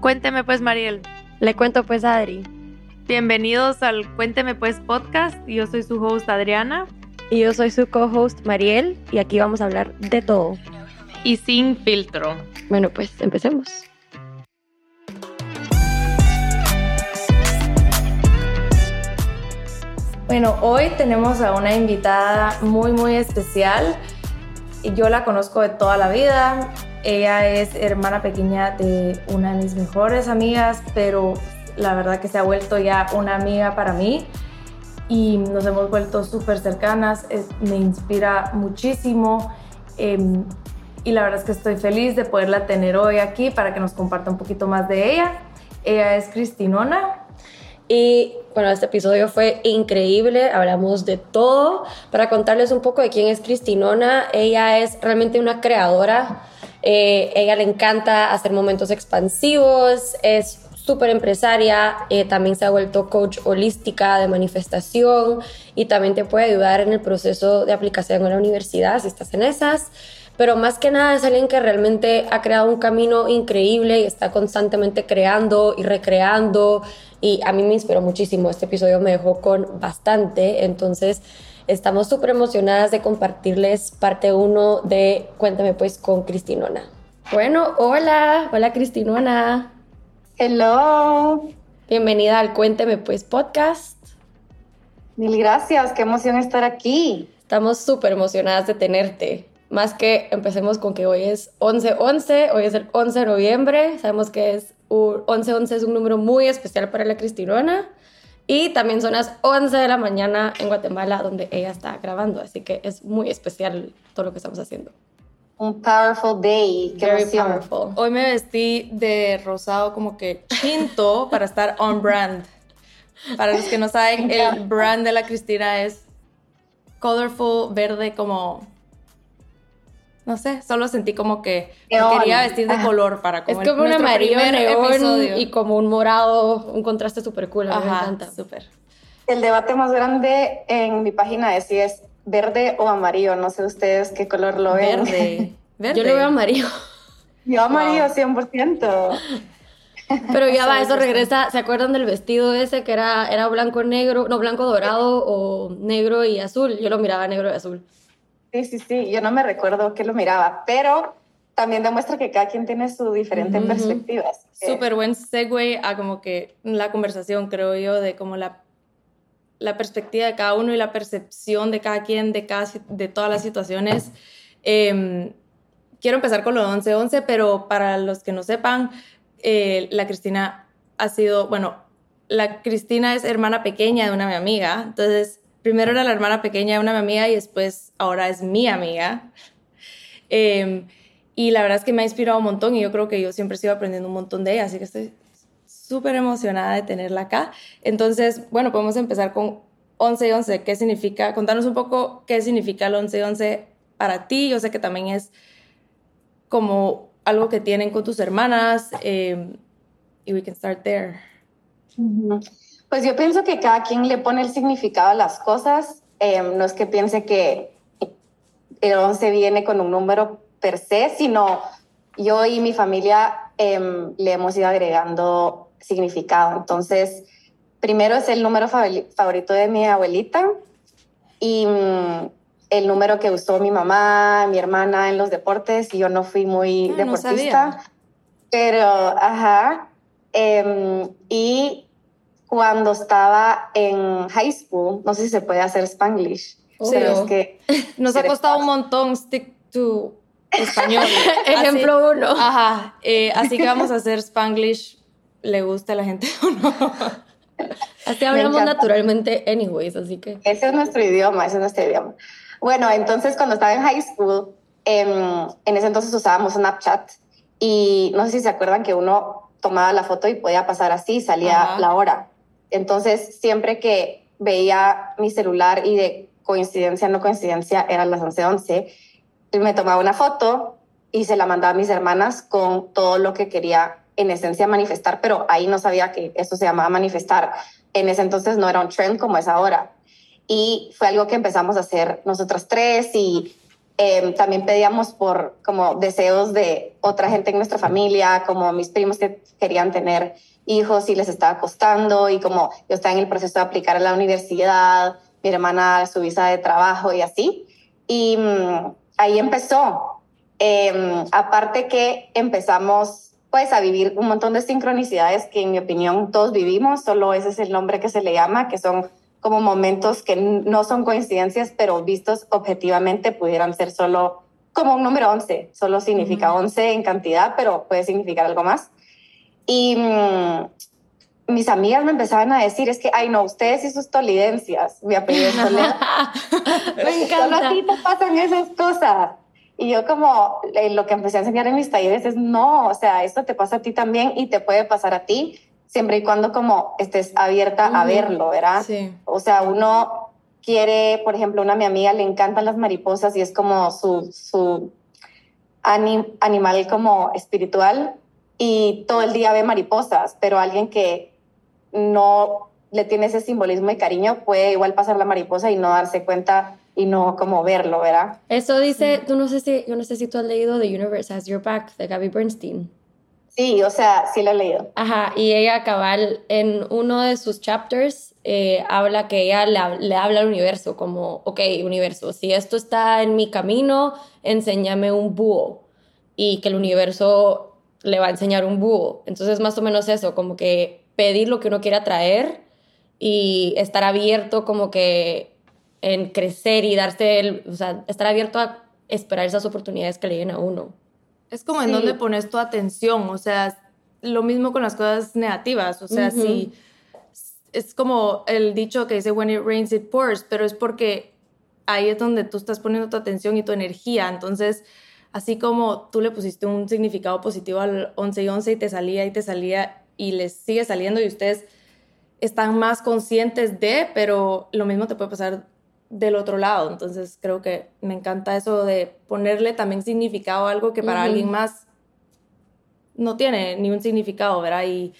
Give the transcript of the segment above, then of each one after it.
Cuénteme pues, Mariel. Le cuento pues a Adri. Bienvenidos al Cuénteme pues podcast. Yo soy su host Adriana. Y yo soy su co-host Mariel y aquí vamos a hablar de todo. Y sin filtro. Bueno, pues empecemos. Bueno, hoy tenemos a una invitada muy, muy especial. Yo la conozco de toda la vida. Ella es hermana pequeña de una de mis mejores amigas, pero la verdad que se ha vuelto ya una amiga para mí y nos hemos vuelto súper cercanas. me inspira muchísimo em, y la verdad es que estoy feliz de poderla tener hoy aquí para que nos comparta un poquito más de ella. Ella es Cristinona. Y bueno, este episodio fue increíble, hablamos de todo. Para contarles un poco de quién es Cristinona, ella es realmente una creadora eh, ella le encanta hacer momentos expansivos, es súper empresaria, eh, también se ha vuelto coach holística de manifestación y también te puede ayudar en el proceso de aplicación en la universidad si estás en esas. Pero más que nada es alguien que realmente ha creado un camino increíble y está constantemente creando y recreando. Y a mí me inspiró muchísimo. Este episodio me dejó con bastante. Entonces, Estamos súper emocionadas de compartirles parte 1 de Cuéntame pues con Cristinona. Bueno, hola, hola Cristinona. Hello. Bienvenida al Cuénteme pues podcast. Mil gracias, qué emoción estar aquí. Estamos súper emocionadas de tenerte. Más que empecemos con que hoy es 11-11, hoy es el 11 de noviembre. Sabemos que es 11-11 es un número muy especial para la Cristinona. Y también son las 11 de la mañana en Guatemala, donde ella está grabando. Así que es muy especial todo lo que estamos haciendo. Un powerful day. Qué Very powerful. Hoy me vestí de rosado como que quinto para estar on brand. Para los que no saben, el brand de la Cristina es colorful, verde como no sé, solo sentí como que quería vestir de color para como Es como un amarillo neón y como un morado, un contraste súper cool, me encanta. súper. El debate más grande en mi página es si es verde o amarillo, no sé ustedes qué color lo ven. Verde, verde. Yo lo veo amarillo. Yo amarillo 100%. Pero ya va, eso regresa. ¿Se acuerdan del vestido ese que era, era blanco negro, no blanco dorado o negro y azul? Yo lo miraba negro y azul. Sí, sí, sí, yo no me recuerdo que lo miraba, pero también demuestra que cada quien tiene su diferente perspectivas. Súper buen segue a como que la conversación, creo yo, de como la, la perspectiva de cada uno y la percepción de cada quien de, cada, de todas las situaciones. Em, quiero empezar con lo 11-11, pero para los que no sepan, eh, la Cristina ha sido, bueno, la Cristina es hermana pequeña de una mi amiga, entonces primero era la hermana pequeña de una amiga y después ahora es mi amiga. Em, y la verdad es que me ha inspirado un montón y yo creo que yo siempre sigo aprendiendo un montón de ella, así que estoy súper emocionada de tenerla acá. Entonces, bueno, podemos empezar con 11 y 11. ¿Qué significa? Contanos un poco qué significa el 11 y 11 para ti. Yo sé que también es como algo que tienen con tus hermanas em, y we can start there. Pues yo pienso que cada quien le pone el significado a las cosas. Em, no es que piense que el 11 viene con un número per se, sino yo y mi familia em, le hemos ido agregando significado. Entonces, primero es el número favorito de mi abuelita y mm, el número que usó mi mamá, mi hermana en los deportes, y yo no fui muy ah, deportista. pero, ajá. Em, y cuando estaba en high school, no sé si se puede hacer spanglish, pero es que nos ha costado un montón stick to español. Ejemplo uno. Ajá, eh, así que vamos a hacer spanglish, le gusta a la gente o no. Así hablamos naturalmente anyways, así que... Ese es nuestro idioma, ese es nuestro idioma. Bueno, entonces cuando estaba en high school, em, en ese entonces usábamos Snapchat y no sé si se acuerdan que uno tomaba la foto y podía pasar así, salía la hora. Entonces, siempre que veía mi celular y de coincidencia, no coincidencia, eran las 11:11, me tomaba una foto y se la mandaba a mis hermanas con todo lo que quería en esencia manifestar, pero ahí no sabía que eso se llamaba manifestar. En ese entonces no era un trend como es ahora. Y fue algo que empezamos a hacer nosotras tres y Em, también pedíamos por como deseos de otra gente en nuestra familia, como mis primos que querían tener hijos y les estaba costando y como yo estaba en el proceso de aplicar a la universidad, mi hermana su visa de trabajo y así. Y mm, ahí empezó. Em, aparte que empezamos pues a vivir un montón de sincronicidades que en mi opinión todos vivimos, solo ese es el nombre que se le llama, que son como momentos que no son coincidencias, pero vistos objetivamente pudieran ser solo como un número 11, solo significa 11 en cantidad, pero puede significar algo más. Y mm, mis amigas me empezaban a decir, es que, ay no, ustedes y sus tolidencias, mi apellido es me encanta. Solo a ti te pasan esas cosas. Y yo como lo que empecé a enseñar en mis talleres es, no, o sea, esto te pasa a ti también y te puede pasar a ti, siempre y cuando como estés abierta a verlo, ¿verdad? Sí. O sea, uno quiere, por ejemplo, una mi amiga le encantan las mariposas y es como su, su animal como espiritual y todo el día ve mariposas, pero alguien que no le tiene ese simbolismo y cariño puede igual pasar la mariposa y no darse cuenta y no como verlo, ¿verdad? Eso dice, tú no sé si, yo no sé si tú has leído The Universe Has Your Back de Gabby Bernstein. Sí, o sea, sí lo he leído. Ajá, y ella cabal en uno de sus chapters eh, habla que ella le, le, habla al universo como, ok, universo, si esto está en mi camino, enséñame un búho y que el universo le va a enseñar un búho. Entonces, más o menos eso, como que pedir lo que uno quiera traer y estar abierto como que en crecer y darse, el, o sea, estar abierto a esperar esas oportunidades que le lleguen a uno. Es como en donde pones tu atención, o sea, lo mismo con las cosas negativas, o sea, si es como el dicho que dice when it rains it pours, pero es porque ahí es donde tú estás poniendo tu atención y tu energía, entonces así como tú le pusiste un significado positivo al 11 y 11 y te salía y te salía y les sigue saliendo y ustedes están más conscientes de, pero lo mismo te puede pasar del otro lado. Entonces creo que me encanta eso de ponerle también significado a algo que para alguien más no tiene ni un significado, ¿verdad? Y,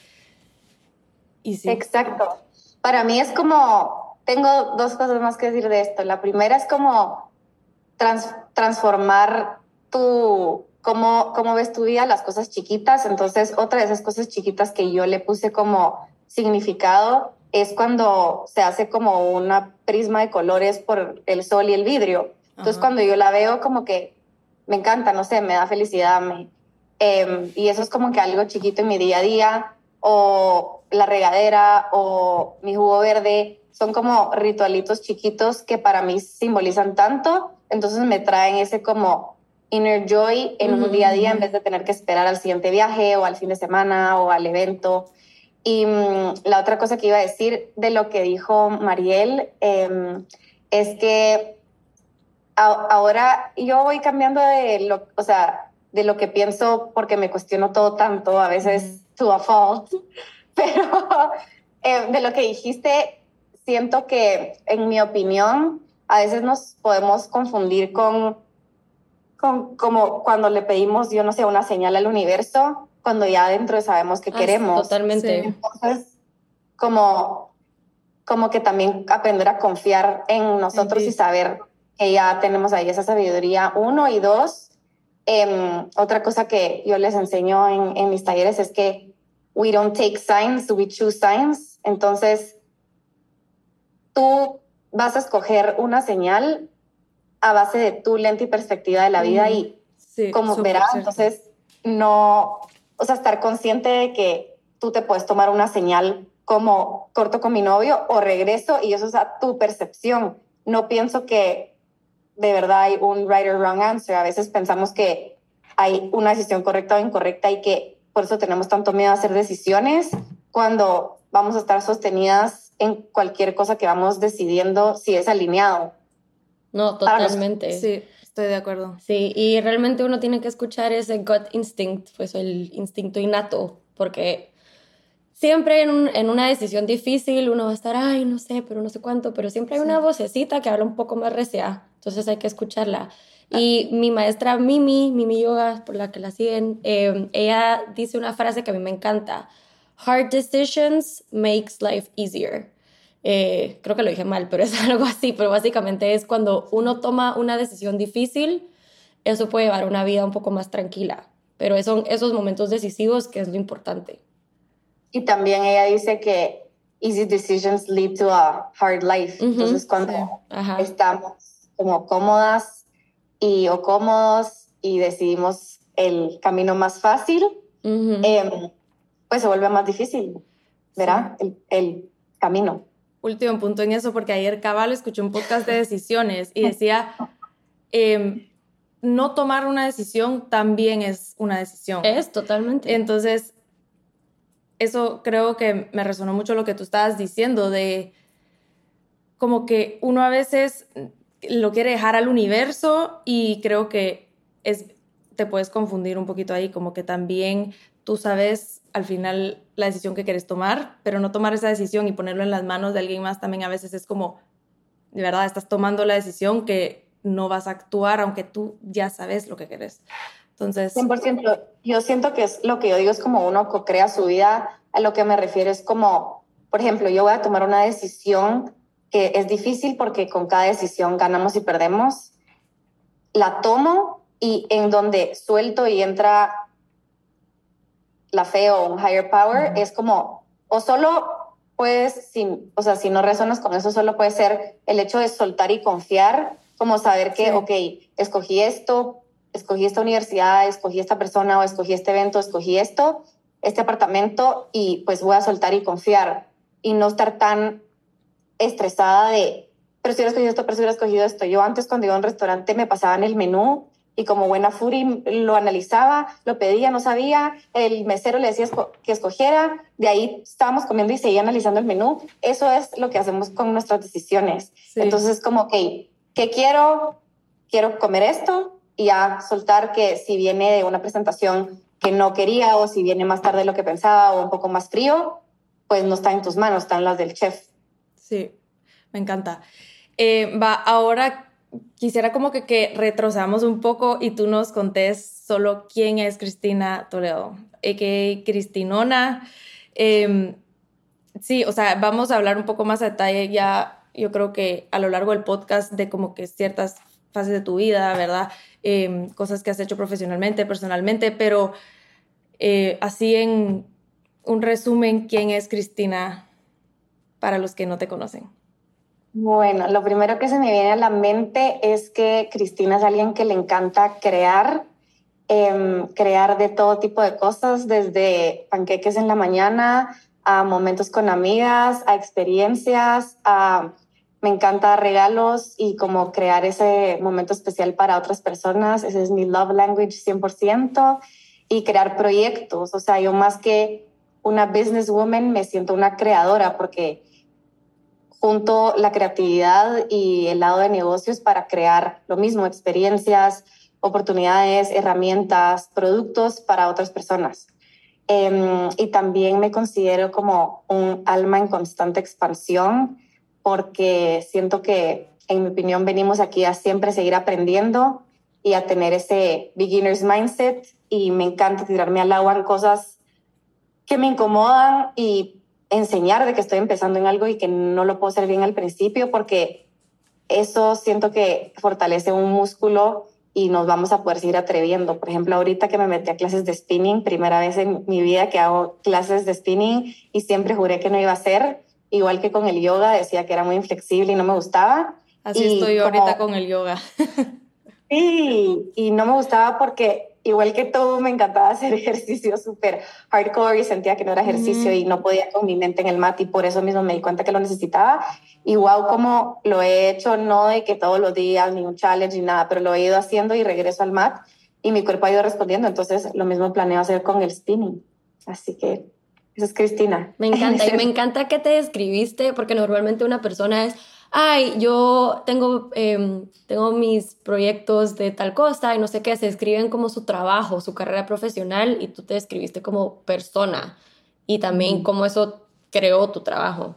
y sí. Exacto. Para mí es como, tengo dos cosas más que decir de esto. La primera es como transformar tu, cómo, cómo ves tu vida, las cosas chiquitas. Entonces, otra de esas cosas chiquitas que yo le puse como significado es cuando se hace como una prisma de colores por el sol y el vidrio. Entonces, cuando yo la veo, como que me encanta, no sé, me da felicidad. Me, em, y eso es como que algo chiquito en mi día a día, o la regadera, o mi jugo verde. Son como ritualitos chiquitos que para mí simbolizan tanto. Entonces, me traen ese como inner joy en un día a día en vez de tener que esperar al siguiente viaje o al fin de semana o al evento. Y mm, la otra cosa que iba a decir de lo que dijo Mariel em, es que ahora yo voy cambiando de lo, o sea, de lo que pienso porque me cuestiono todo tanto, a veces to a fault, pero em, de lo que dijiste, siento que en mi opinión a veces nos podemos confundir con, con como cuando le pedimos, yo no sé, una señal al universo cuando ya adentro sabemos qué ah, queremos. Totalmente. Entonces, como, como que también aprender a confiar en nosotros y saber que ya tenemos ahí esa sabiduría, uno, y dos, em, otra cosa que yo les enseño en, en mis talleres es que we don't take signs, we choose signs. Entonces, tú vas a escoger una señal a base de tu lente y perspectiva de la vida y como verás, entonces no, o sea, estar consciente de que tú te puedes tomar una señal como corto con mi novio o regreso y eso es a tu percepción. No pienso que de verdad hay un right or wrong answer. A veces pensamos que hay una decisión correcta o incorrecta y que por eso tenemos tanto miedo a hacer decisiones cuando vamos a estar sostenidas en cualquier cosa que vamos decidiendo si es alineado. No, totalmente. Sí. Estoy de acuerdo. Sí, y realmente uno tiene que escuchar ese gut instinct, pues el instinto innato, porque siempre en, en, una decisión difícil uno va a estar, ay, no sé, pero no sé cuánto, pero siempre hay una vocecita que habla un poco más recia, entonces hay que escucharla. Ah. Y mi maestra Mimi, Mimi Yoga, por la que la siguen, eh, ella dice una frase que a mí me encanta, hard decisions makes life easier. Eh, creo que lo dije mal, pero es algo así, pero básicamente es cuando uno toma una decisión difícil, eso puede llevar una vida un poco más tranquila, pero son esos momentos decisivos que es lo importante. Y también ella dice que easy decisions lead to a hard life. Entonces, cuando estamos como cómodas y o cómodos y decidimos el camino más fácil, em, pues se vuelve más difícil, ¿verdad? El, el, camino. Último punto en eso, porque ayer Cabal escuché un podcast de decisiones y decía, em, no tomar una decisión también es una decisión. Es totalmente. Entonces, eso creo que me resonó mucho lo que tú estabas diciendo de como que uno a veces lo quiere dejar al universo y creo que es, te puedes confundir un poquito ahí, como que también tú sabes al final la decisión que quieres tomar, pero no tomar esa decisión y ponerlo en las manos de alguien más también a veces es como, de verdad, estás tomando la decisión que no vas a actuar aunque tú ya sabes lo que quieres. Entonces... 100%. Yo siento que es lo que yo digo es como uno crea su vida. A lo que me refiero es como, por ejemplo, yo voy a tomar una decisión que es difícil porque con cada decisión ganamos y perdemos. La tomo y en donde suelto y entra la fe o un higher power, es como, o solo puedes, sin, o sea, si no resonas con eso, solo puede ser el hecho de soltar y confiar, como saber que, ok, escogí esto, escogí esta universidad, escogí esta persona o escogí este evento, escogí esto, este apartamento y pues voy a soltar y confiar y no estar tan estresada de, pero si hubiera escogido esto, pero si hubiera escogido esto. Yo antes cuando iba a un restaurante me pasaban el menú y como buena Fury lo analizaba, lo pedía, no sabía, el mesero le decía que escogiera, de ahí estábamos comiendo y seguía analizando el menú. Eso es lo que hacemos con nuestras decisiones. Entonces, como, ok, ¿qué quiero? Quiero comer esto, y a soltar que si viene de una presentación que no quería o si viene más tarde de lo que pensaba o un poco más frío, pues no está en tus manos, están las del chef. Sí, me encanta. Eh, va, ahora quisiera como que, que retrocedamos un poco y tú nos contés solo quién es Cristina Toledo, que Cristinona. Em, sí, o sea, vamos a hablar un poco más a detalle ya, yo creo que a lo largo del podcast de como que ciertas fases de tu vida, ¿verdad? Em, cosas que has hecho profesionalmente, personalmente, pero eh, así en un resumen, ¿quién es Cristina para los que no te conocen? Bueno, lo primero que se me viene a la mente es que Cristina es alguien que le encanta crear, em, crear de todo tipo de cosas, desde panqueques en la mañana a momentos con amigas, a experiencias, a me encanta regalos y como crear ese momento especial para otras personas. Ese es mi love language 100%. Y crear proyectos. O sea, yo más que una businesswoman me siento una creadora porque junto la creatividad y el lado de negocios para crear lo mismo, experiencias, oportunidades, herramientas, productos para otras personas. Em, y también me considero como un alma en constante expansión porque siento que, en mi opinión, venimos aquí a siempre seguir aprendiendo y a tener ese beginner's mindset y me encanta tirarme al agua en cosas que me incomodan y enseñar de que estoy empezando en algo y que no lo puedo hacer bien al principio porque eso siento que fortalece un músculo y nos vamos a poder seguir atreviendo. Por ejemplo, ahorita que me metí a clases de spinning, primera vez en mi vida que hago clases de spinning y siempre juré que no iba a hacer, igual que con el yoga, decía que era muy inflexible y no me gustaba. Así estoy ahorita con el yoga. sí, y no me gustaba porque igual que todo me encantaba hacer ejercicio súper hardcore y sentía que no era ejercicio y no podía con mi mente en el mat y por eso mismo me di cuenta que lo necesitaba. Igual como lo he hecho, no de que todos los días, ni un challenge, ni nada, pero lo he ido haciendo y regreso al mat y mi cuerpo ha ido respondiendo. Entonces lo mismo planeo hacer con el spinning. Así que esa es Cristina. Me encanta, y me encanta que te describiste, porque normalmente una persona es, ay, yo tengo, em, tengo mis proyectos de tal cosa y no sé qué, se describen como su trabajo, su carrera profesional, y tú te describiste como persona, y también cómo eso creó tu trabajo.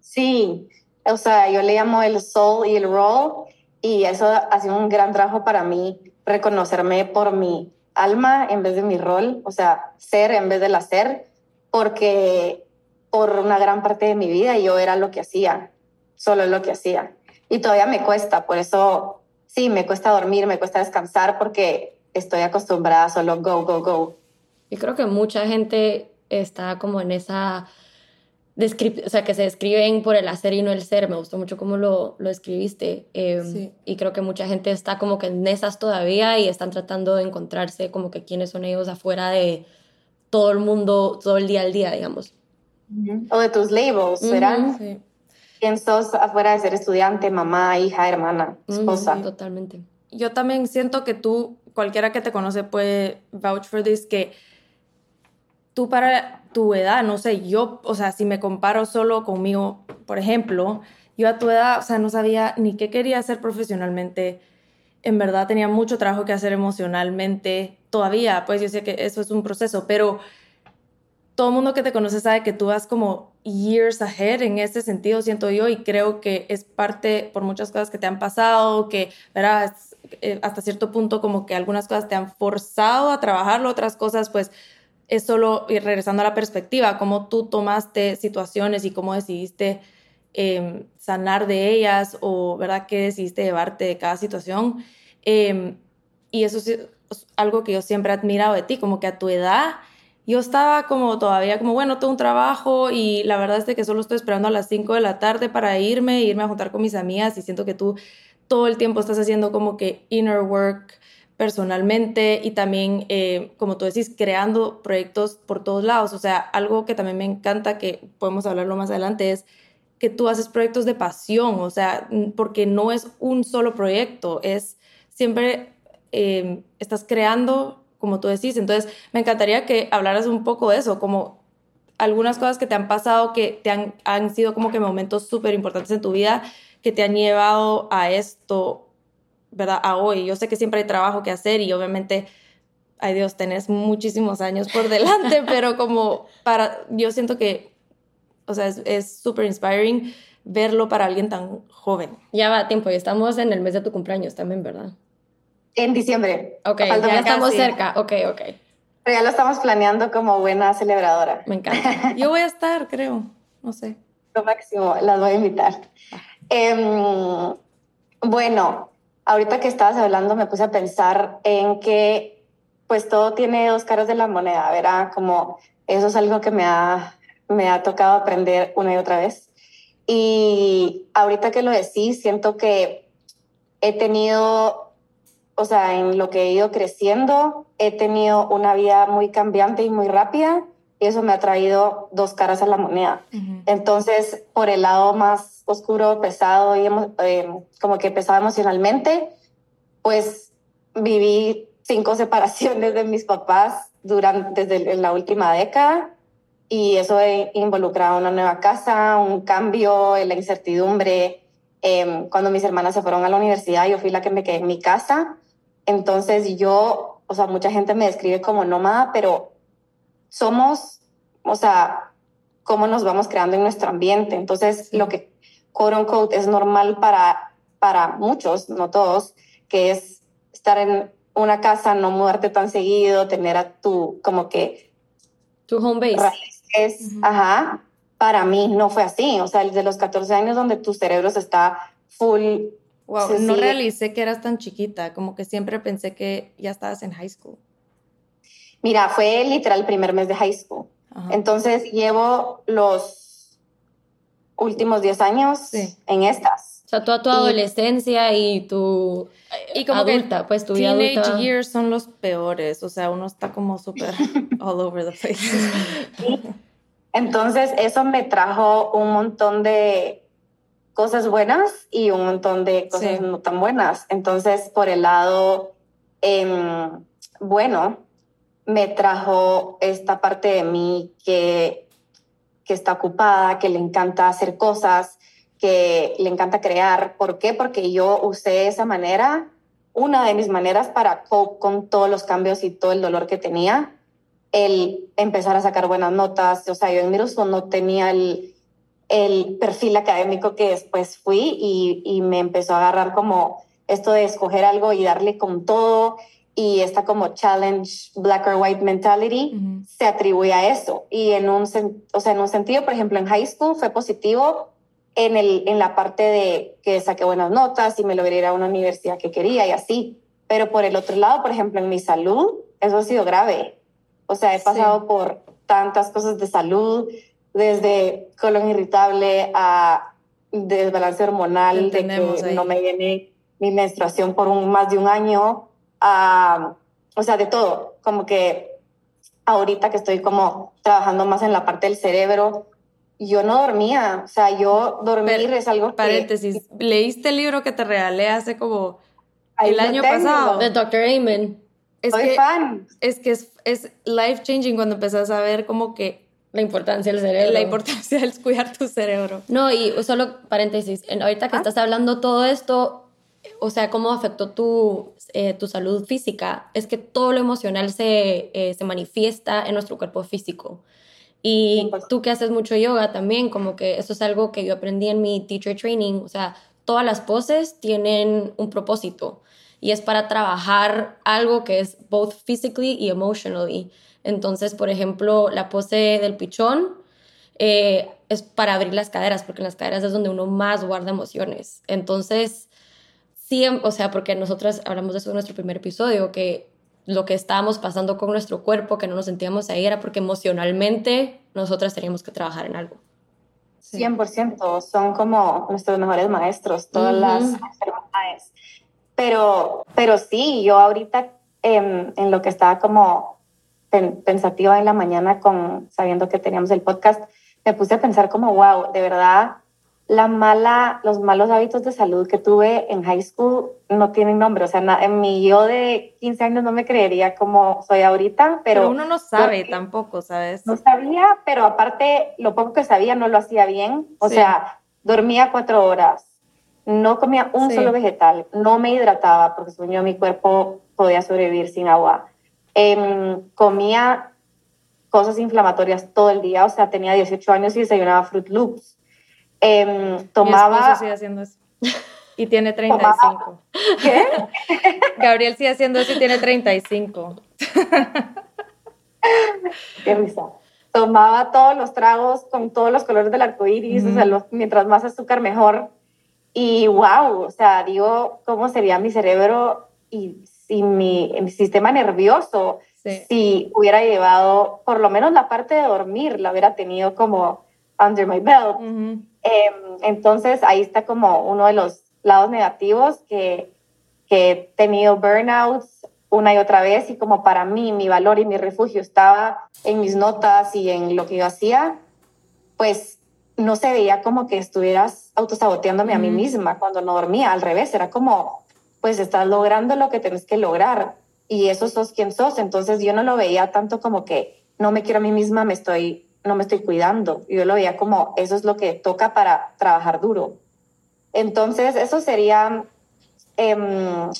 Sí, o sea, yo le llamo el soul y el role, y eso ha sido un gran trabajo para mí, reconocerme por mi alma en vez de mi rol, o sea, ser en vez del hacer porque por una gran parte de mi vida yo era lo que hacía, solo lo que hacía. Y todavía me cuesta, por eso sí, me cuesta dormir, me cuesta descansar porque estoy acostumbrada a solo go, go, go. Y creo que mucha gente está como en esa o sea, que se describen por el hacer y no el ser. Me gustó mucho cómo lo, lo escribiste. Em, y creo que mucha gente está como que en esas todavía y están tratando de encontrarse como que quiénes son ellos afuera de todo el mundo, todo el día al día, digamos. O de tus labels, ¿verdad? Sí. ¿Quién sos afuera de ser estudiante, mamá, hija, hermana, esposa? totalmente. Yo también siento que tú, cualquiera que te conoce puede vouch for this, que tú para tu edad, no sé, yo, o sea, si me comparo solo conmigo, por ejemplo, yo a tu edad, o sea, no sabía ni qué quería hacer profesionalmente. En verdad tenía mucho trabajo que hacer emocionalmente. Todavía, pues yo sé que eso es un proceso, pero todo el mundo que te conoce sabe que tú vas como years ahead en ese sentido, siento yo, y creo que es parte por muchas cosas que te han pasado, que, verás, eh, hasta cierto punto como que algunas cosas te han forzado a trabajarlo, otras cosas pues es solo, ir regresando a la perspectiva, cómo tú tomaste situaciones y cómo decidiste em, sanar de ellas o, ¿verdad?, qué decidiste llevarte de cada situación. Em, y eso es algo que yo siempre he admirado de ti, como que a tu edad yo estaba como todavía como, bueno, tengo un trabajo y la verdad es que solo estoy esperando a las 5 de la tarde para irme, irme a juntar con mis amigas y siento que tú todo el tiempo estás haciendo como que inner work, personalmente y también, eh, como tú decís, creando proyectos por todos lados. O sea, algo que también me encanta, que podemos hablarlo más adelante, es que tú haces proyectos de pasión, o sea, porque no es un solo proyecto, es siempre eh, estás creando, como tú decís. Entonces, me encantaría que hablaras un poco de eso, como algunas cosas que te han pasado, que te han, han sido como que momentos súper importantes en tu vida, que te han llevado a esto ¿verdad? A hoy. Yo sé que siempre hay trabajo que hacer y obviamente, ay Dios, tenés muchísimos años por delante, pero como para, yo siento que, o sea, es súper inspiring verlo para alguien tan joven. Ya va tiempo y estamos en el mes de tu cumpleaños también, ¿verdad? En diciembre. Ok, ya estamos cerca, ok, ok. Pero ya lo estamos planeando como buena celebradora. Me encanta. Yo voy a estar, creo, no sé. Lo máximo, las voy a invitar. Em, bueno, ahorita que estabas hablando me puse a pensar en que pues todo tiene dos caras de la moneda, ¿verdad? Como eso es algo que me ha, me ha tocado aprender una y otra vez. Y ahorita que lo decís, siento que he tenido, o sea, en lo que he ido creciendo, he tenido una vida muy cambiante y muy rápida y eso me ha traído dos caras a la moneda. Entonces, por el lado más oscuro, pesado y eh, como que pesado emocionalmente, pues viví cinco separaciones de mis papás durante desde la última década y eso he involucrado una nueva casa, un cambio, la incertidumbre. Em, cuando mis hermanas se fueron a la universidad, yo fui la que me quedé en mi casa. Entonces yo, o sea, mucha gente me describe como nómada, pero somos, o sea, cómo nos vamos creando en nuestro ambiente. Entonces, lo que quote unquote, es normal para, para muchos, no todos, que es estar en una casa, no mudarte tan seguido, tener a tu, como que... Tu home base. Es, Ajá. Para mí no fue así. O sea, el de los 14 años donde tu cerebro se está full... Wow, no realicé que eras tan chiquita, como que siempre pensé que ya estabas en high school. Mira, fue literal el primer mes de high school. Entonces llevo los últimos 10 años en estas. O sea, toda tu adolescencia y tu y como adulta, pues tu vida teenage years son los peores, o sea, uno está como súper all over the place. Entonces, eso me trajo un montón de cosas buenas y un montón de cosas no tan buenas. Entonces, por el lado em, bueno, me trajo esta parte de mí que que está ocupada, que le encanta hacer cosas, que le encanta crear. ¿Por qué? Porque yo usé esa manera, una de mis maneras para cope con todos los cambios y todo el dolor que tenía, el empezar a sacar buenas notas. O sea, yo en Miroson no tenía el, el perfil académico que después fui y, y me empezó a agarrar como esto de escoger algo y darle con todo y esta como challenge black or white mentality se atribuye a eso. Y en un, o sea, en un sentido, por ejemplo, en high school fue positivo en, el, en la parte de que saqué buenas notas y me logré ir a una universidad que quería y así. Pero por el otro lado, por ejemplo, en mi salud, eso ha sido grave. O sea, he pasado por tantas cosas de salud, desde colon irritable a desbalance hormonal, de que no me viene mi menstruación por un, más de un año, a, o sea, de todo. Como que ahorita que estoy como trabajando más en la parte del cerebro, yo no dormía, o sea, yo dormir es algo paréntesis, ¿leíste el libro que te regalé hace como el año pasado? De Dr. Amen. Es Soy fan. Es que es, es life changing cuando empezás a ver como que la importancia del cerebro. La importancia es cuidar tu cerebro. No, y solo paréntesis, ahorita que ah. estás hablando todo esto, o sea, cómo afectó tu, eh, tu salud física, es que todo lo emocional se, eh, se manifiesta en nuestro cuerpo físico. Y tú que haces mucho yoga también, como que eso es algo que yo aprendí en mi teacher training, o sea, todas las poses tienen un propósito y es para trabajar algo que es both physically y emotionally. Entonces, por ejemplo, la pose del pichón eh, es para abrir las caderas, porque en las caderas es donde uno más guarda emociones. Entonces, sí, o sea, porque nosotros hablamos de eso en nuestro primer episodio, que lo que estábamos pasando con nuestro cuerpo, que no nos sentíamos ahí, era porque emocionalmente nosotras teníamos que trabajar en algo. 100%, son como nuestros mejores maestros, todas las enfermedades. Pero, pero sí, yo ahorita en, en lo que estaba como pensativa en la mañana con sabiendo que teníamos el podcast, me puse a pensar como, wow, de verdad, la mala, los malos hábitos de salud que tuve en high school no tienen nombre. O sea, en mi yo de 15 años no me creería como soy ahorita, pero... Pero uno no sabe tampoco, ¿sabes? No sabía, pero aparte, lo poco que sabía no lo hacía bien. O sea, dormía cuatro horas, no comía un solo vegetal, no me hidrataba porque sueño mi cuerpo podía sobrevivir sin agua. Em, comía cosas inflamatorias todo el día, o sea, tenía 18 años y desayunaba Fruit Loops eh, tomaba... Sigue haciendo eso. Y tiene 35. ¿Qué? Gabriel sigue haciendo eso y tiene 35. Qué risa. Tomaba todos los tragos con todos los colores del arco iris, o sea, mientras más azúcar mejor. Y wow, o sea, digo, ¿cómo sería mi cerebro y si mi, mi sistema nervioso, si hubiera llevado por lo menos la parte de dormir, la hubiera tenido como under my belt? Em, entonces ahí está como uno de los lados negativos que, que he tenido burnouts una y otra vez y como para mí mi valor y mi refugio estaba en mis notas y en lo que yo hacía, pues no se veía como que estuvieras autosaboteándome a mí misma cuando no dormía, al revés, era como, pues estás logrando lo que tienes que lograr y eso sos quien sos, entonces yo no lo veía tanto como que no me quiero a mí misma, me estoy no me estoy cuidando. Yo lo veía como eso es lo que toca para trabajar duro. Entonces, eso sería em,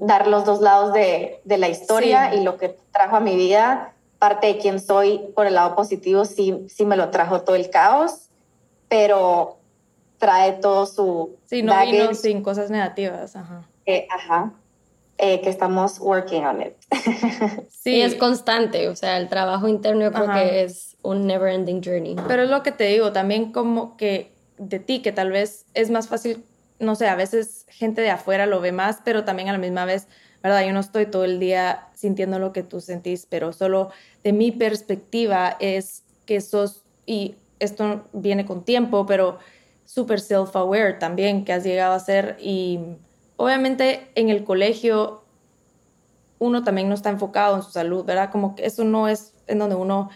dar los dos lados de, la historia y lo que trajo a mi vida. Parte de quién soy por el lado positivo, sí, sí me lo trajo todo el caos, pero trae todo su... Sí, no vino sin cosas negativas. Ajá. Eh, ajá. Eh, que estamos working on it. sí, es constante, o sea, el trabajo interno yo creo que es un never ending journey. Pero es lo que te digo, también como que de ti, que tal vez es más fácil, no sé, a veces gente de afuera lo ve más, pero también a la misma vez, ¿verdad? Yo no estoy todo el día sintiendo lo que tú sentís, pero solo de mi perspectiva es que sos, y esto viene con tiempo, pero súper self-aware también, que has llegado a ser y obviamente en el colegio uno también no está enfocado en su salud, ¿verdad? Como que eso no es en donde uno,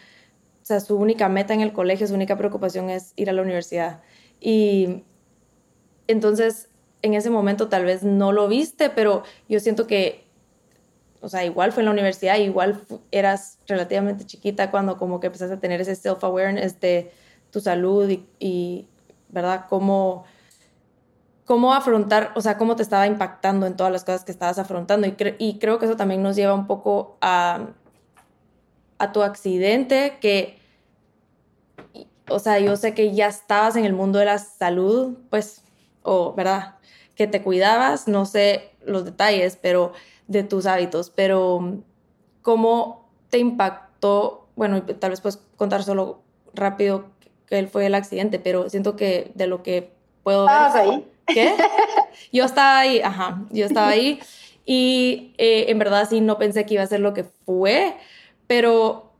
o sea, su única meta en el colegio, su única preocupación es ir a la universidad. Y entonces, en ese momento tal vez no lo viste, pero yo siento que, o sea, igual fue en la universidad, igual eras relativamente chiquita cuando como que empezaste a tener ese self-awareness de tu salud y, y ¿verdad? Cómo cómo afrontar, o sea, cómo te estaba impactando en todas las cosas que estabas afrontando. Y, creo que eso también nos lleva un poco a, a tu accidente, que, o sea, yo sé que ya estabas en el mundo de la salud, pues, o, ¿verdad? Que te cuidabas, no sé los detalles, pero de tus hábitos, pero ¿cómo te impactó? Bueno, tal vez puedes contar solo rápido que él fue el accidente, pero siento que de lo que puedo ver... ahí? ¿Qué? Yo estaba ahí, ajá, yo estaba ahí y eh, en verdad sí no pensé que iba a ser lo que fue, pero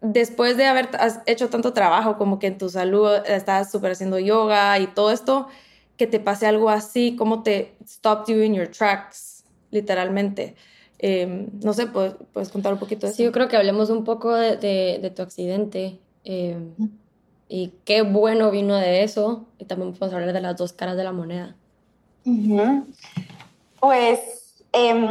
después de haber hecho tanto trabajo como que en tu salud estás súper haciendo yoga y todo esto, que te pase algo así, como te stopped you in your tracks, literalmente. Em, no sé, ¿puedes, ¿puedes, contar un poquito de eso? Sí, yo creo que hablemos un poco de, de, tu accidente em, y qué bueno vino de eso y también podemos hablar de las dos caras de la moneda. Pues em,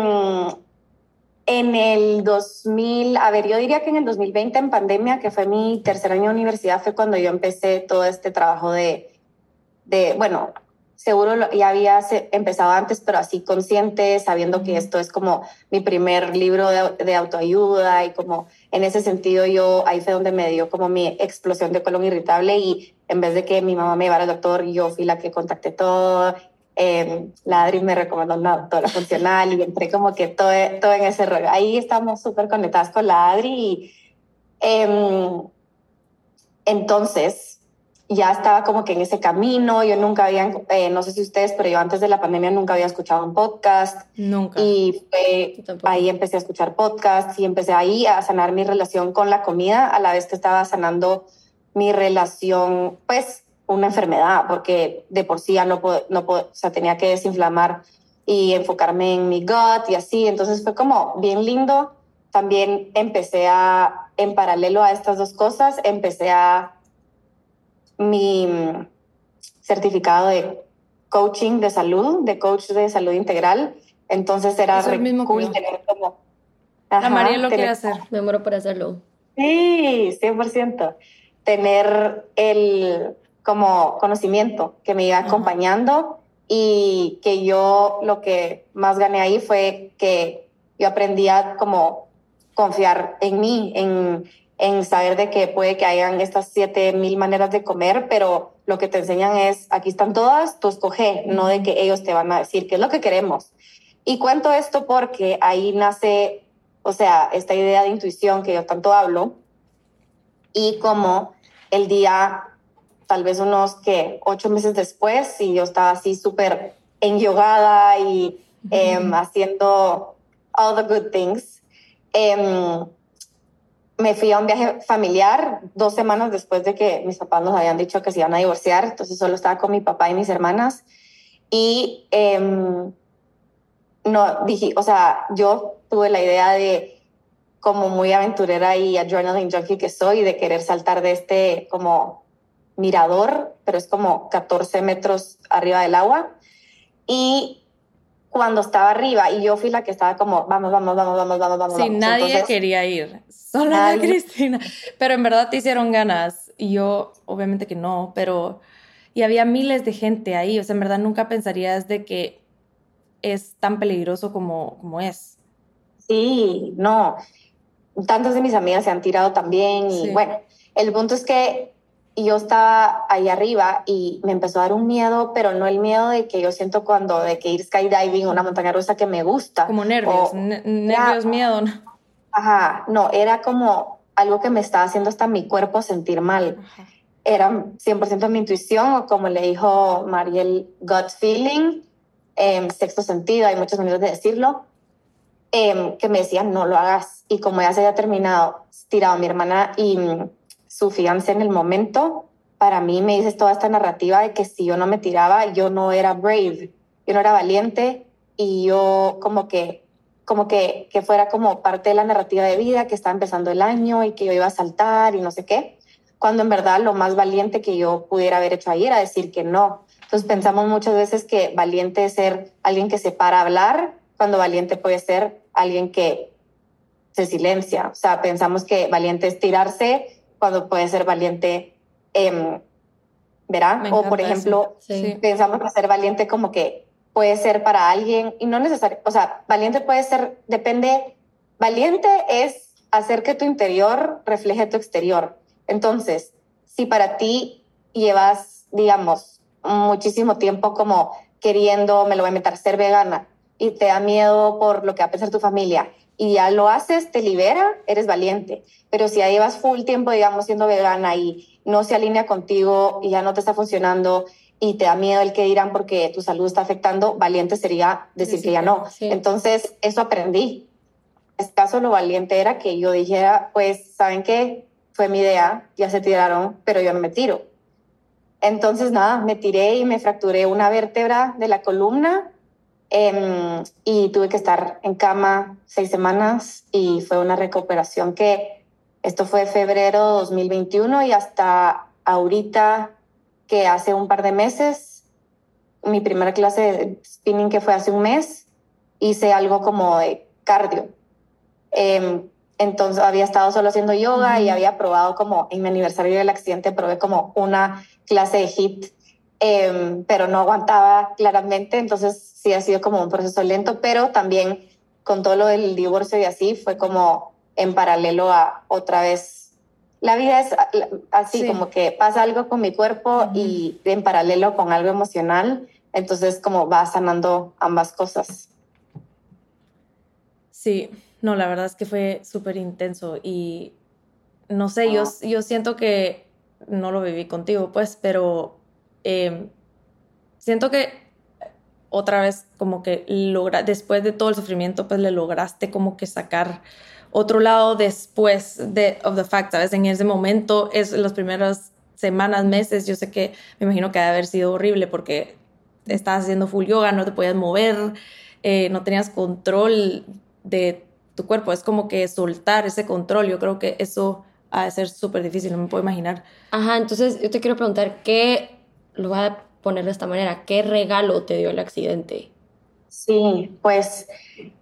en el 2000, a ver, yo diría que en el 2020 en pandemia, que fue mi tercer año de universidad, fue cuando yo empecé todo este trabajo de, de bueno, seguro ya había empezado antes, pero así consciente, sabiendo que esto es como mi primer libro de, autoayuda y como en ese sentido yo, ahí fue donde me dio como mi explosión de colon irritable y en vez de que mi mamá me llevara al doctor, yo fui la que contacté todo. Eh, la Adri me recomendó una doctora funcional y entré como que todo, todo en ese rollo. Ahí estamos súper conectadas con la Adri y em, entonces ya estaba como que en ese camino. Yo nunca había, eh, no sé si ustedes, pero yo antes de la pandemia nunca había escuchado un podcast. Nunca. Y ahí empecé a escuchar podcasts y empecé ahí a sanar mi relación con la comida, a la vez que estaba sanando mi relación, pues, una enfermedad, porque de por sí ya no puedo, no puedo, o sea, tenía que desinflamar y enfocarme en mi gut y así. Entonces fue como bien lindo. También empecé a, en paralelo a estas dos cosas, empecé a mi certificado de coaching de salud, de coach de salud integral. Entonces era re mismo cool tener como... la María lo quiere hacer, me muero por hacerlo. Sí, 100%. Tener el como conocimiento que me iba acompañando y que yo lo que más gané ahí fue que yo aprendía como confiar en mí, en, en saber de que puede que hayan estas siete mil maneras de comer, pero lo que te enseñan es, aquí están todas, tú escoge, no de que ellos te van a decir qué es lo que queremos. Y cuento esto porque ahí nace, o sea, esta idea de intuición que yo tanto hablo, y como el día, tal vez unos que ocho meses después, y yo estaba así súper enyogada y em, haciendo all the good things. Eh, me fui a un viaje familiar dos semanas después de que mis papás nos habían dicho que se iban a divorciar, entonces solo estaba con mi papá y mis hermanas. Y em, no, dije, o sea, yo tuve la idea de, como muy aventurera y adrenaline junkie que soy, de querer saltar de este como mirador, pero es como 14 metros arriba del agua. Y cuando estaba arriba y yo fui la que estaba como, vamos, vamos, vamos, vamos, vamos, vamos. Sí, nadie quería ir, solo la Cristina. Pero en verdad te hicieron ganas y yo, obviamente que no, pero... Y había miles de gente ahí, o sea, en verdad nunca pensarías de que es tan peligroso como, como es. Sí, no. Tantas de mis amigas se han tirado también y bueno, el punto es que y yo estaba ahí arriba y me empezó a dar un miedo, pero no el miedo de que yo siento cuando de que ir skydiving, una montaña rusa que me gusta. Como nervios, nervios, miedo. ¿no? Ajá, no, era como algo que me estaba haciendo hasta mi cuerpo sentir mal. Era 100% mi intuición o como le dijo Mariel, gut feeling, eh, sexto sentido, hay muchos maneras de decirlo, em, que me decían no lo hagas. Y como ya se había terminado, tirado mi hermana y su fianza en el momento, para mí me dices toda esta narrativa de que si yo no me tiraba, yo no era brave, yo no era valiente y yo como que como que, que fuera como parte de la narrativa de vida, que estaba empezando el año y que yo iba a saltar y no sé qué, cuando en verdad lo más valiente que yo pudiera haber hecho ahí era decir que no. Entonces pensamos muchas veces que valiente es ser alguien que se para a hablar, cuando valiente puede ser alguien que se silencia. O sea, pensamos que valiente es tirarse cuando puede ser valiente, eh, ¿verdad? O por ejemplo, pensamos que ser valiente como que puede ser para alguien y no necesario, o sea, valiente puede ser, depende, valiente es hacer que tu interior refleje tu exterior. Entonces, si para ti llevas, digamos, muchísimo tiempo como queriendo, me lo voy a meter, ser vegana, y te da miedo por lo que va a pensar tu familia y ya lo haces, te libera, eres valiente. Pero si ya llevas full tiempo, digamos, siendo vegana y no se alinea contigo y ya no te está funcionando y te da miedo el que dirán porque tu salud está afectando, valiente sería decir que ya no. Entonces, eso aprendí. En este caso, lo valiente era que yo dijera, pues, ¿saben qué? Fue mi idea, ya se tiraron, pero yo no me tiro. Entonces, nada, me tiré y me fracturé una vértebra de la columna Em, y tuve que estar en cama seis semanas y fue una recuperación que esto fue febrero 2021 y hasta ahorita que hace un par de meses, mi primera clase de spinning que fue hace un mes, hice algo como de cardio. Em, entonces había estado solo haciendo yoga y había probado como en mi aniversario del accidente, probé como una clase de HIIT Em, pero no aguantaba claramente, entonces sí ha sido como un proceso lento, pero también con todo lo del divorcio y así fue como en paralelo a otra vez. La vida es así, como que pasa algo con mi cuerpo y en paralelo con algo emocional, entonces como va sanando ambas cosas. Sí, no, la verdad es que fue súper intenso y no sé, yo, ah. yo siento que no lo viví contigo, pues, pero Em, siento que otra vez como que logra, después de todo el sufrimiento, pues le lograste como que sacar otro lado después de of the fact, ¿sabes? En ese momento, es las primeras semanas, meses, yo sé que me imagino que debe haber sido horrible porque estabas haciendo full yoga, no te podías mover, eh, no tenías control de tu cuerpo, es como que soltar ese control, yo creo que eso ha de ser súper difícil, no me puedo imaginar. Ajá, entonces yo te quiero preguntar, ¿qué lo voy a poner de esta manera, ¿qué regalo te dio el accidente? Sí, pues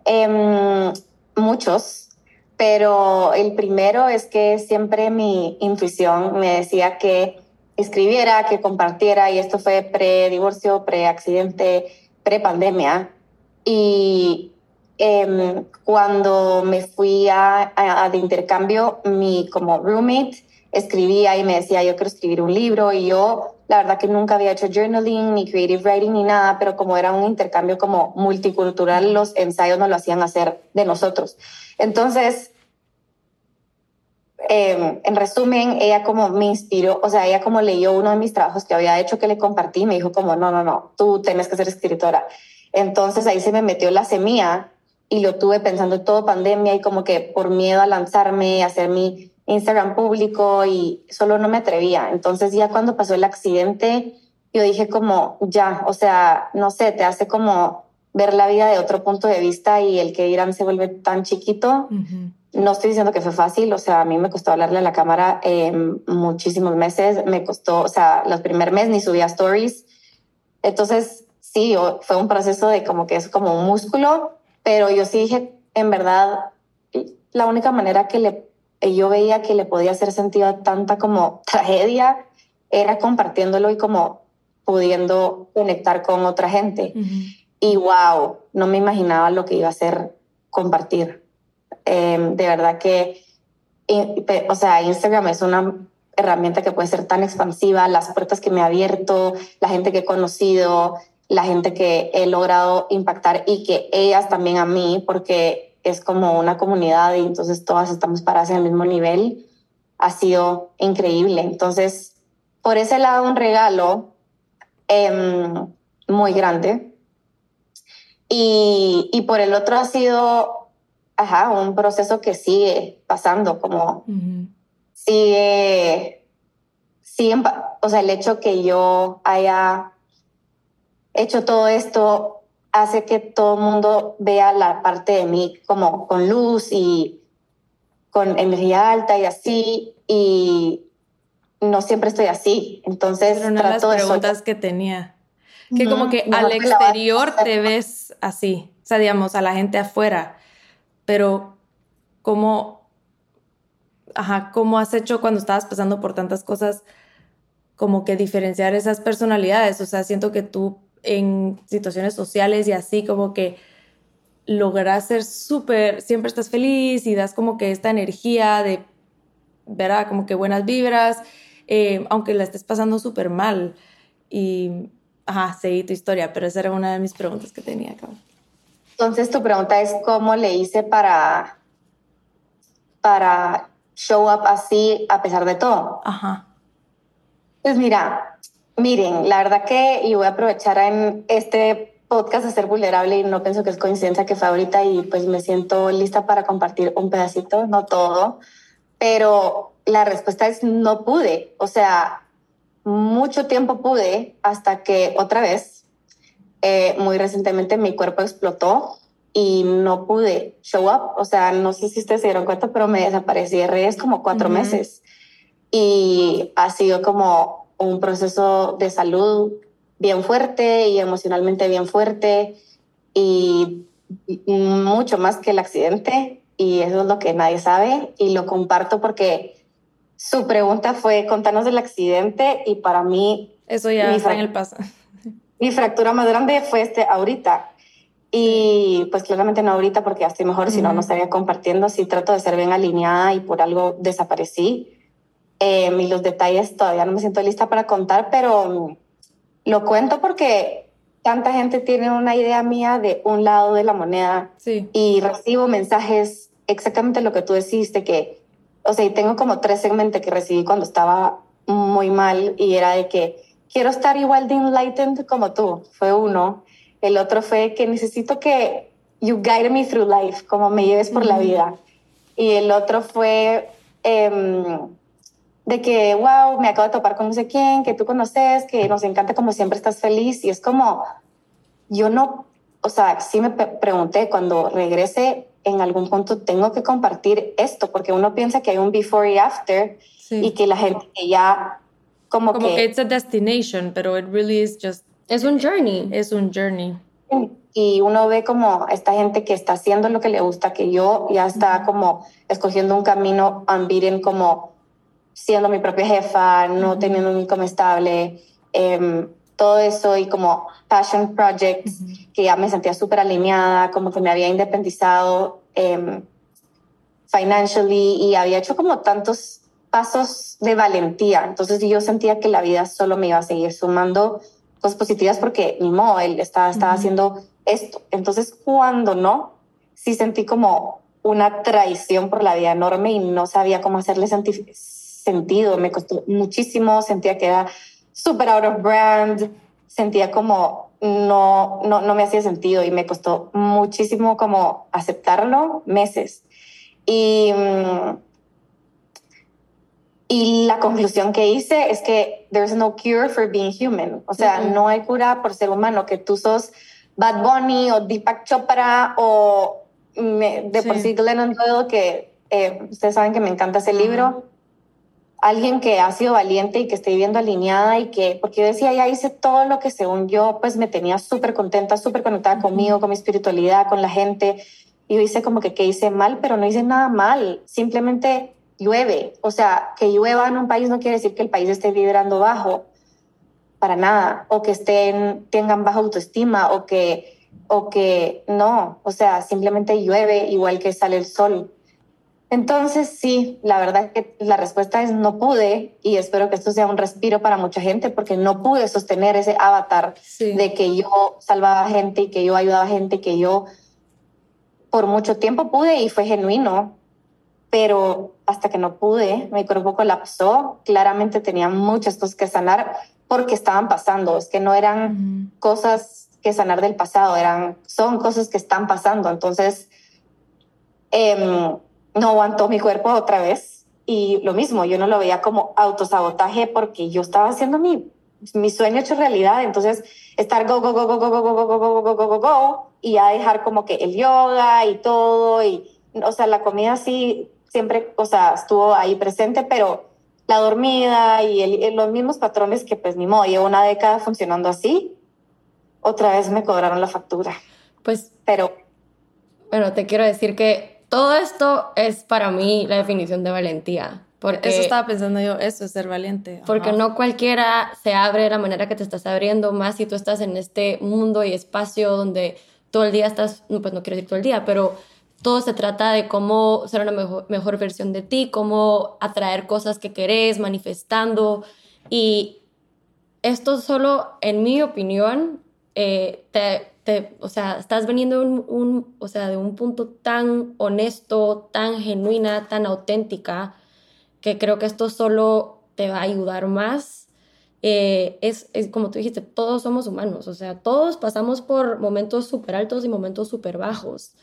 em, muchos, pero el primero es que siempre mi intuición me decía que escribiera, que compartiera, y esto fue pre-divorcio, pre-accidente, pre-pandemia. Y em, cuando me fui a, a, de intercambio, mi como roommate escribía y me decía, yo quiero escribir un libro, y yo la verdad que nunca había hecho journaling, ni creative writing, ni nada, pero como era un intercambio como multicultural, los ensayos nos lo hacían hacer de nosotros. Entonces, em, en resumen, ella como me inspiró, o sea, ella como leyó uno de mis trabajos que había hecho que le compartí, me dijo como, no, no, no, tú tienes que ser escritora. Entonces ahí se me metió la semilla y lo tuve pensando todo pandemia y como que por miedo a lanzarme, a hacer mi Instagram público y solo no me atrevía. Entonces ya cuando pasó el accidente, yo dije como, ya, o sea, no sé, te hace como ver la vida de otro punto de vista y el que Irán se vuelve tan chiquito. No estoy diciendo que fue fácil, o sea, a mí me costó hablarle a la cámara eh, muchísimos meses, me costó, o sea, los primeros meses ni subía stories. Entonces, sí, fue un proceso de como que es como un músculo, pero yo sí dije, en verdad, la única manera que le yo veía que le podía hacer sentido a tanta como tragedia, era compartiéndolo y como pudiendo conectar con otra gente. Y wow, no me imaginaba lo que iba a ser compartir. Em, de verdad que, o sea, Instagram es una herramienta que puede ser tan expansiva, las puertas que me ha abierto, la gente que he conocido, la gente que he logrado impactar y que ellas también a mí, porque es como una comunidad y entonces todas estamos paradas en el mismo nivel, ha sido increíble. Entonces, por ese lado, un regalo em, muy grande. Y, y, por el otro ha sido ajá, un proceso que sigue pasando, como sigue, sigue, o sea, el hecho que yo haya hecho todo esto hace que todo el mundo vea la parte de mí como con luz y con energía alta y así, y no siempre estoy así. Entonces, Pero una de las preguntas que tenía, que como que al exterior te ves así, o sea, digamos, a la gente afuera, pero ¿cómo, ajá, cómo has hecho cuando estabas pasando por tantas cosas, como que diferenciar esas personalidades? O sea, siento que tú en situaciones sociales y así como que logras ser súper, siempre estás feliz y das como que esta energía de, ¿verdad? Como que buenas vibras, eh, aunque la estés pasando súper mal. Y, ajá, seguí tu historia, pero esa era una de mis preguntas que tenía acá. Entonces tu pregunta es cómo le hice para, para show up así a pesar de todo. Ajá. Pues mira, miren, la verdad que, y voy a aprovechar en este podcast a ser vulnerable y no pienso que es coincidencia que fue ahorita y pues me siento lista para compartir un pedacito, no todo, pero la respuesta es no pude, o sea, mucho tiempo pude hasta que otra vez, eh, muy recientemente mi cuerpo explotó y no pude show up. O sea, no sé si ustedes se dieron cuenta, pero me desaparecí de redes como cuatro meses. Y ha sido como un proceso de salud bien fuerte y emocionalmente bien fuerte y mucho más que el accidente. Y eso es lo que nadie sabe y lo comparto porque su pregunta fue contanos del accidente y para mí... Eso ya está en el paso. Mi fractura más grande fue este ahorita y pues claramente no ahorita porque ya estoy mejor, si no, no estaría compartiendo. Sí trato de ser bien alineada y por algo desaparecí. Eh, y los detalles todavía no me siento lista para contar, pero lo cuento porque tanta gente tiene una idea mía de un lado de la moneda sí. y recibo mensajes exactamente lo que tú deciste, que, o sea, y tengo como tres segmentos que recibí cuando estaba muy mal y era de que quiero estar igual de enlightened como tú, fue uno. El otro fue que necesito que you guide me through life, como me lleves por la vida. Y el otro fue em, de que, wow, me acabo de topar con no sé quién, que tú conoces, que nos encanta como siempre estás feliz. Y es como, yo no, o sea, sí me pregunté cuando regrese en algún punto tengo que compartir esto, porque uno piensa que hay un before y after y que la gente ya como, como que... que it's a destination, pero it really is just es un journey. Es un journey. Y uno ve como esta gente que está haciendo lo que le gusta, que yo ya está como escogiendo un camino unbeaten, como siendo mi propia jefa, no teniendo un income estable, em, todo eso y como passion projects, que ya me sentía súper alineada, como que me había independizado eh, financially y había hecho como tantos pasos de valentía. Entonces yo sentía que la vida solo me iba a seguir sumando cosas positivas porque ni modo, él estaba, estaba haciendo esto. Entonces, cuando no, sí sentí como una traición por la vida enorme y no sabía cómo hacerle sentido. Me costó muchísimo, sentía que era súper out of brand, sentía como no, no, no me hacía sentido y me costó muchísimo como aceptarlo, meses. Y... Mm, y la conclusión que hice es que there's no cure for being human. O sea, no hay cura por ser humano, que tú sos Bad Bunny o Deepak Chopra o de por sí Glennon Doyle, que eh, ustedes saben que me encanta ese libro. Alguien que ha sido valiente y que esté viviendo alineada y que, porque yo decía, ya hice todo lo que según yo, pues me tenía súper contenta, súper conectada conmigo, con mi espiritualidad, con la gente. Y yo hice como que, que hice mal, pero no hice nada mal. Simplemente llueve. O sea, que llueva en un país no quiere decir que el país esté vibrando bajo, para nada, o que estén, tengan baja autoestima, o que, o que no, o sea, simplemente llueve igual que sale el sol. Entonces, sí, la verdad es que la respuesta es no pude y espero que esto sea un respiro para mucha gente porque no pude sostener ese avatar de que yo salvaba gente y que yo ayudaba gente, que yo por mucho tiempo pude y fue genuino, pero hasta que no pude, mi cuerpo colapsó, claramente tenía muchas cosas que sanar porque estaban pasando, es que no eran cosas que sanar del pasado, eran, son cosas que están pasando, entonces em, no aguantó mi cuerpo otra vez y lo mismo, yo no lo veía como autosabotaje porque yo estaba haciendo mi, mi sueño hecho realidad, entonces estar go, go, go, go, go, go, go, go, go, go, go, go, go, go, y ya dejar como que el yoga y todo, y, o sea, la comida sí siempre, o sea, estuvo ahí presente, pero la dormida y los mismos patrones que pues ni modo, llevo una década funcionando así, otra vez me cobraron la factura. Pues, pero... Bueno, te quiero decir que todo esto es para mí la definición de valentía. Porque, eso estaba pensando yo, eso es ser valiente. Porque no cualquiera se abre de la manera que te estás abriendo, más si tú estás en este mundo y espacio donde todo el día estás, pues no quiero decir todo el día, pero todo se trata de cómo ser una mejor, mejor versión de ti, cómo atraer cosas que querés, manifestando. Y esto solo, en mi opinión, eh, te te, o sea, estás veniendo de un, un, o sea, de un punto tan honesto, tan genuina, tan auténtica, que creo que esto solo te va a ayudar más. Eh, es, es, como tú dijiste, todos somos humanos, o sea, todos pasamos por momentos súper altos y momentos súper bajos,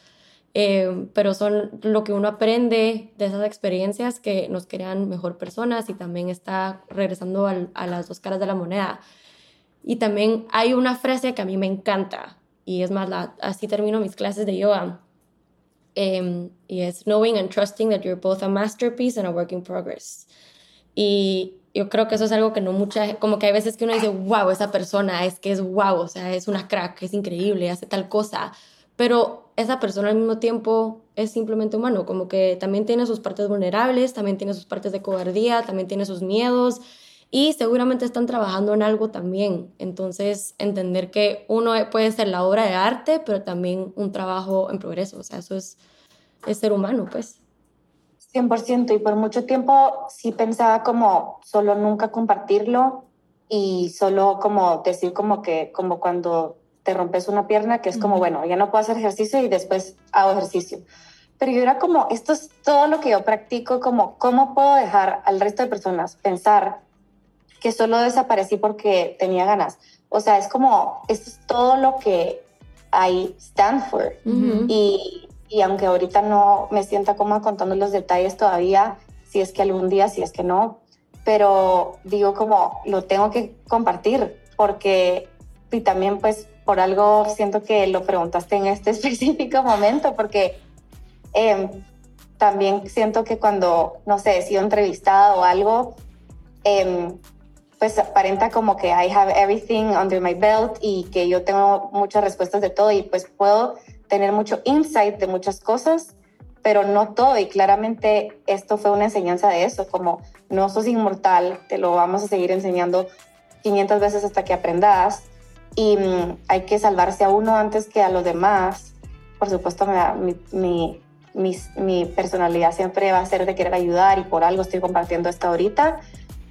eh, pero son lo que uno aprende de esas experiencias que nos crean mejor personas y también está regresando al, a las dos caras de la moneda. Y también hay una frase que a mí me encanta, y es más, la, así termino mis clases de yoga, um, y es knowing and trusting that you're both a masterpiece and a work in progress. Y yo creo que eso es algo que no mucha, como que hay veces que uno dice, wow, esa persona es que es wow, o sea, es una crack, es increíble, hace tal cosa, pero esa persona al mismo tiempo es simplemente humano, como que también tiene sus partes vulnerables, también tiene sus partes de cobardía, también tiene sus miedos y seguramente están trabajando en algo también. Entonces, entender que uno puede ser la obra de arte, pero también un trabajo en progreso, o sea, eso es, es ser humano, pues. 100% y por mucho tiempo sí pensaba como solo nunca compartirlo y solo como decir como que como cuando te rompes una pierna que es como bueno ya no puedo hacer ejercicio y después hago ejercicio pero yo era como esto es todo lo que yo practico como cómo puedo dejar al resto de personas pensar que solo desaparecí porque tenía ganas. O sea es como esto es todo lo que hay stand for. Y y aunque ahorita no me sienta cómoda contando los detalles todavía, si es que algún día, si es que no, pero digo como lo tengo que compartir porque y también pues por algo siento que lo preguntaste en este específico momento porque em, también siento que cuando, no sé, he sido entrevistada o algo, em, pues aparenta como que I have everything under my belt y que yo tengo muchas respuestas de todo y pues puedo tener mucho insight de muchas cosas, pero no todo. Y claramente esto fue una enseñanza de eso, como no sos inmortal, te lo vamos a seguir enseñando 500 veces hasta que aprendas y mm, hay que salvarse a uno antes que a los demás. Por supuesto, mi, mi, mi, mi, personalidad siempre va a ser de querer ayudar y por algo estoy compartiendo esto ahorita,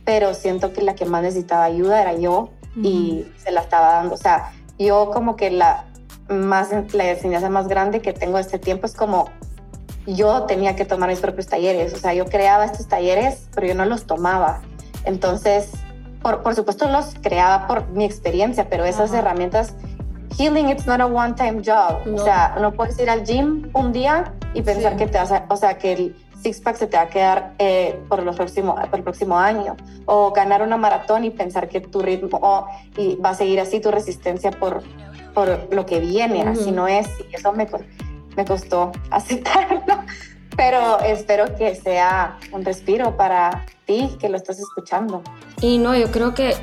pero siento que la que más necesitaba ayuda era yo y se la estaba dando. O sea, yo como que la, más, la enseñanza más grande que tengo este tiempo es como yo tenía que tomar mis propios talleres, o sea, yo creaba estos talleres, pero yo no los tomaba. Entonces, por, por supuesto los creaba por mi experiencia, pero esas herramientas, healing it's not a one time job, o sea, no puedes ir al gym un día y pensar que te vas a, o sea, que el six pack se te va a quedar eh, por, los próximo, por el próximo año, o ganar una maratón y pensar que tu ritmo y va a seguir así tu resistencia por por lo que viene, así no es, y eso me, me costó aceptarlo, pero espero que sea un respiro para ti que lo estás escuchando. Y no, yo creo que,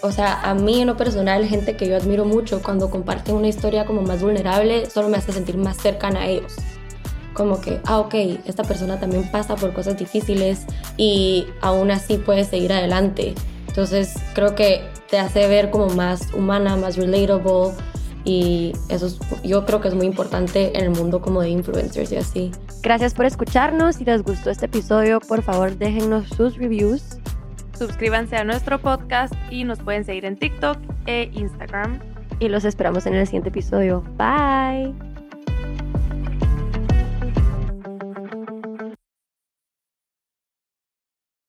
o sea, a mí en lo personal, gente que yo admiro mucho, cuando comparten una historia como más vulnerable, solo me hace sentir más cercana a ellos. Como que, ah, ok, esta persona también pasa por cosas difíciles y aún así puede seguir adelante. Entonces creo que te hace ver como más humana, más relatable, y eso yo creo que es muy importante en el mundo como de influencers y así. Gracias por escucharnos. Si les gustó este episodio, por favor déjennos sus reviews. Suscríbanse a nuestro podcast y nos pueden seguir en TikTok e Instagram. Y los esperamos en el siguiente episodio. Bye.